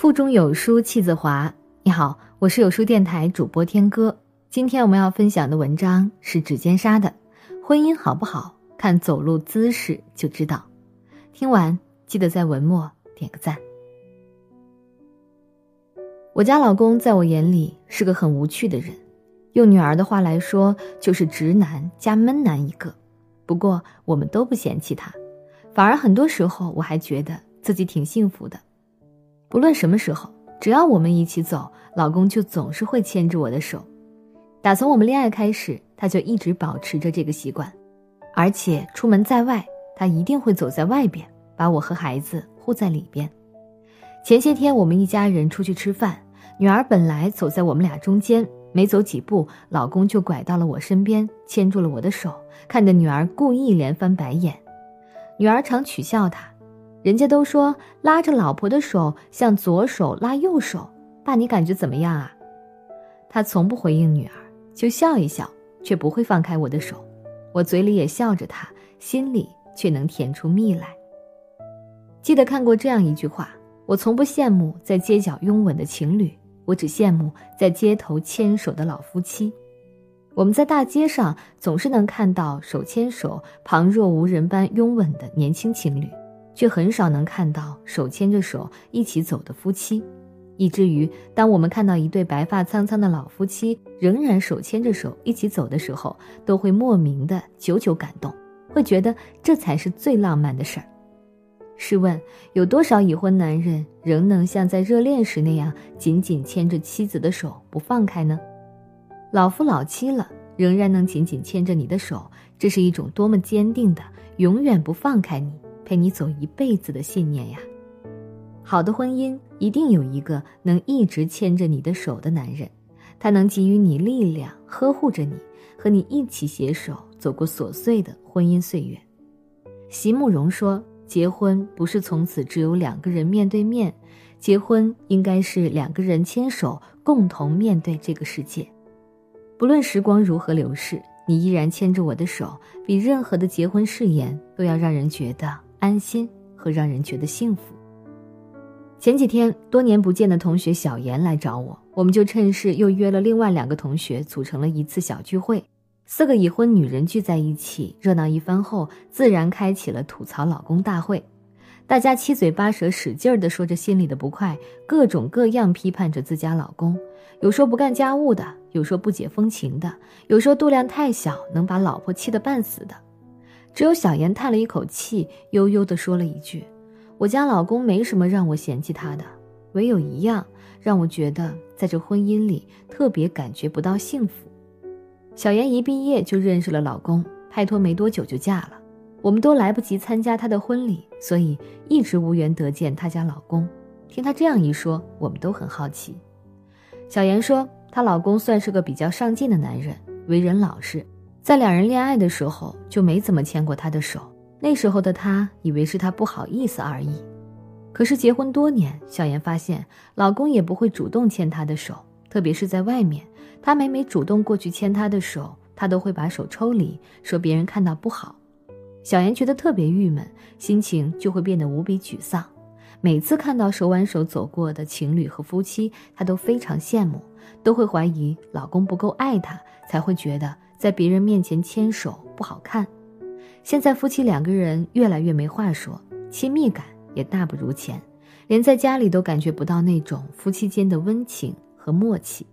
腹中有书气自华。你好，我是有书电台主播天歌。今天我们要分享的文章是指尖沙的《婚姻好不好，看走路姿势就知道》。听完记得在文末点个赞。我家老公在我眼里是个很无趣的人，用女儿的话来说，就是直男加闷男一个。不过我们都不嫌弃他，反而很多时候我还觉得自己挺幸福的。不论什么时候，只要我们一起走，老公就总是会牵着我的手。打从我们恋爱开始，他就一直保持着这个习惯，而且出门在外，他一定会走在外边，把我和孩子护在里边。前些天我们一家人出去吃饭，女儿本来走在我们俩中间，没走几步，老公就拐到了我身边，牵住了我的手，看着女儿故意连翻白眼。女儿常取笑他。人家都说拉着老婆的手像左手拉右手，爸你感觉怎么样啊？他从不回应女儿，就笑一笑，却不会放开我的手。我嘴里也笑着他，心里却能甜出蜜来。记得看过这样一句话：我从不羡慕在街角拥吻的情侣，我只羡慕在街头牵手的老夫妻。我们在大街上总是能看到手牵手、旁若无人般拥吻的年轻情侣。却很少能看到手牵着手一起走的夫妻，以至于当我们看到一对白发苍苍的老夫妻仍然手牵着手一起走的时候，都会莫名的久久感动，会觉得这才是最浪漫的事儿。试问，有多少已婚男人仍能像在热恋时那样紧紧牵着妻子的手不放开呢？老夫老妻了，仍然能紧紧牵着你的手，这是一种多么坚定的永远不放开你。陪你走一辈子的信念呀！好的婚姻一定有一个能一直牵着你的手的男人，他能给予你力量，呵护着你，和你一起携手走过琐碎的婚姻岁月。席慕容说：“结婚不是从此只有两个人面对面，结婚应该是两个人牵手共同面对这个世界。不论时光如何流逝，你依然牵着我的手，比任何的结婚誓言都要让人觉得。”安心和让人觉得幸福。前几天，多年不见的同学小严来找我，我们就趁势又约了另外两个同学，组成了一次小聚会。四个已婚女人聚在一起，热闹一番后，自然开启了吐槽老公大会。大家七嘴八舌，使劲儿地说着心里的不快，各种各样批判着自家老公。有说不干家务的，有说不解风情的，有说度量太小，能把老婆气得半死的。只有小妍叹了一口气，悠悠地说了一句：“我家老公没什么让我嫌弃他的，唯有一样让我觉得在这婚姻里特别感觉不到幸福。”小妍一毕业就认识了老公，拍拖没多久就嫁了，我们都来不及参加她的婚礼，所以一直无缘得见她家老公。听她这样一说，我们都很好奇。小妍说，她老公算是个比较上进的男人，为人老实。在两人恋爱的时候就没怎么牵过她的手，那时候的她以为是她不好意思而已。可是结婚多年，小妍发现老公也不会主动牵她的手，特别是在外面，她每每主动过去牵她的手，他都会把手抽离，说别人看到不好。小妍觉得特别郁闷，心情就会变得无比沮丧。每次看到手挽手走过的情侣和夫妻，她都非常羡慕，都会怀疑老公不够爱她，才会觉得。在别人面前牵手不好看，现在夫妻两个人越来越没话说，亲密感也大不如前，连在家里都感觉不到那种夫妻间的温情和默契。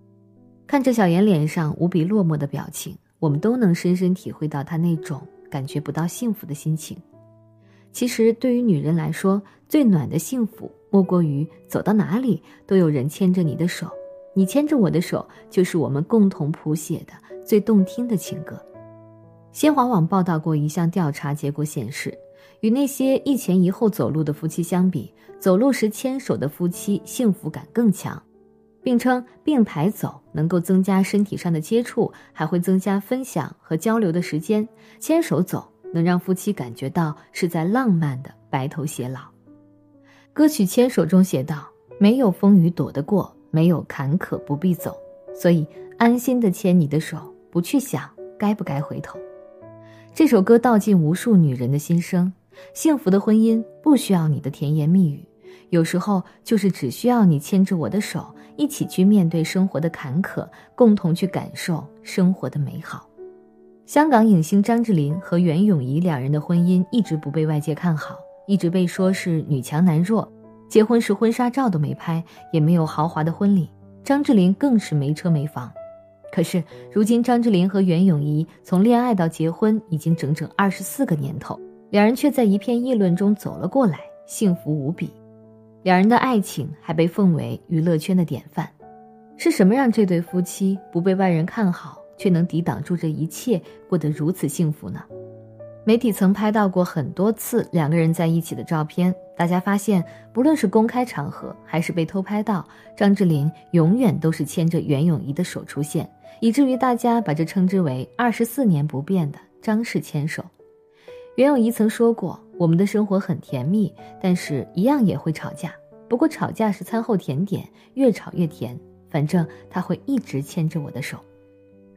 看着小妍脸上无比落寞的表情，我们都能深深体会到她那种感觉不到幸福的心情。其实，对于女人来说，最暖的幸福莫过于走到哪里都有人牵着你的手，你牵着我的手，就是我们共同谱写的。最动听的情歌。新华网报道过一项调查结果显示，与那些一前一后走路的夫妻相比，走路时牵手的夫妻幸福感更强，并称并排走能够增加身体上的接触，还会增加分享和交流的时间。牵手走能让夫妻感觉到是在浪漫的白头偕老。歌曲《牵手》中写道：“没有风雨躲得过，没有坎坷不必走，所以安心的牵你的手。”不去想该不该回头，这首歌道尽无数女人的心声。幸福的婚姻不需要你的甜言蜜语，有时候就是只需要你牵着我的手，一起去面对生活的坎坷，共同去感受生活的美好。香港影星张智霖和袁咏仪两人的婚姻一直不被外界看好，一直被说是女强男弱。结婚时婚纱照都没拍，也没有豪华的婚礼，张智霖更是没车没房。可是如今，张智霖和袁咏仪从恋爱到结婚已经整整二十四个年头，两人却在一片议论中走了过来，幸福无比。两人的爱情还被奉为娱乐圈的典范。是什么让这对夫妻不被外人看好，却能抵挡住这一切，过得如此幸福呢？媒体曾拍到过很多次两个人在一起的照片，大家发现，不论是公开场合还是被偷拍到，张智霖永远都是牵着袁咏仪的手出现，以至于大家把这称之为二十四年不变的张氏牵手。袁咏仪曾说过：“我们的生活很甜蜜，但是一样也会吵架，不过吵架是餐后甜点，越吵越甜。反正他会一直牵着我的手，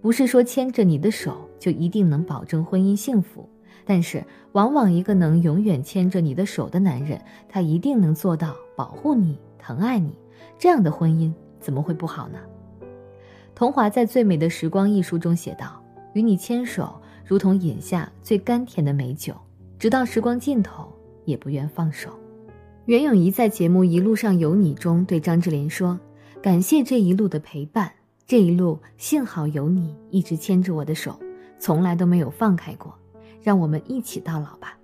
不是说牵着你的手就一定能保证婚姻幸福。”但是，往往一个能永远牵着你的手的男人，他一定能做到保护你、疼爱你。这样的婚姻怎么会不好呢？童华在《最美的时光》一书中写道：“与你牵手，如同饮下最甘甜的美酒，直到时光尽头，也不愿放手。”袁咏仪在节目《一路上有你》中对张智霖说：“感谢这一路的陪伴，这一路幸好有你一直牵着我的手，从来都没有放开过。”让我们一起到老吧。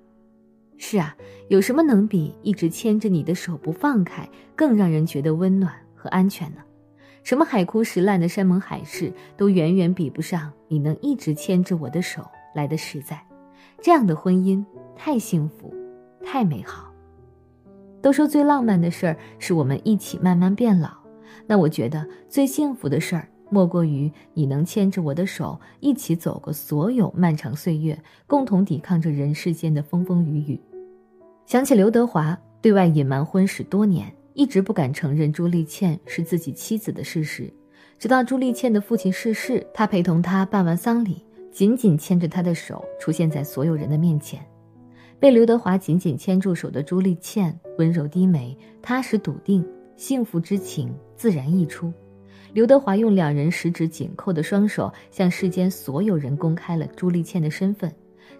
是啊，有什么能比一直牵着你的手不放开更让人觉得温暖和安全呢？什么海枯石烂的山盟海誓，都远远比不上你能一直牵着我的手来的实在。这样的婚姻太幸福，太美好。都说最浪漫的事儿是我们一起慢慢变老，那我觉得最幸福的事儿。莫过于你能牵着我的手，一起走过所有漫长岁月，共同抵抗着人世间的风风雨雨。想起刘德华对外隐瞒婚史多年，一直不敢承认朱丽倩是自己妻子的事实，直到朱丽倩的父亲逝世，他陪同她办完丧礼，紧紧牵着她的手出现在所有人的面前。被刘德华紧紧牵住手的朱丽倩，温柔低眉，踏实笃定，幸福之情自然溢出。刘德华用两人十指紧扣的双手，向世间所有人公开了朱丽倩的身份。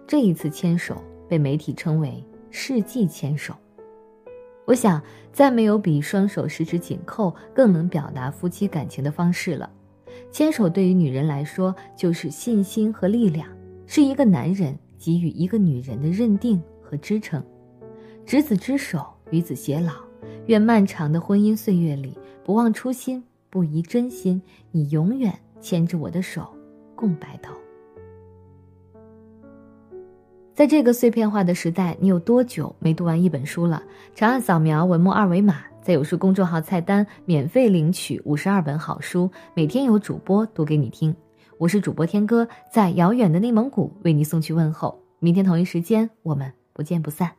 这一次牵手被媒体称为“世纪牵手”。我想，再没有比双手十指紧扣更能表达夫妻感情的方式了。牵手对于女人来说，就是信心和力量，是一个男人给予一个女人的认定和支撑。执子之手，与子偕老。愿漫长的婚姻岁月里，不忘初心。不移真心，你永远牵着我的手，共白头。在这个碎片化的时代，你有多久没读完一本书了？长按扫描文末二维码，在有书公众号菜单免费领取五十二本好书，每天有主播读给你听。我是主播天哥，在遥远的内蒙古为你送去问候。明天同一时间，我们不见不散。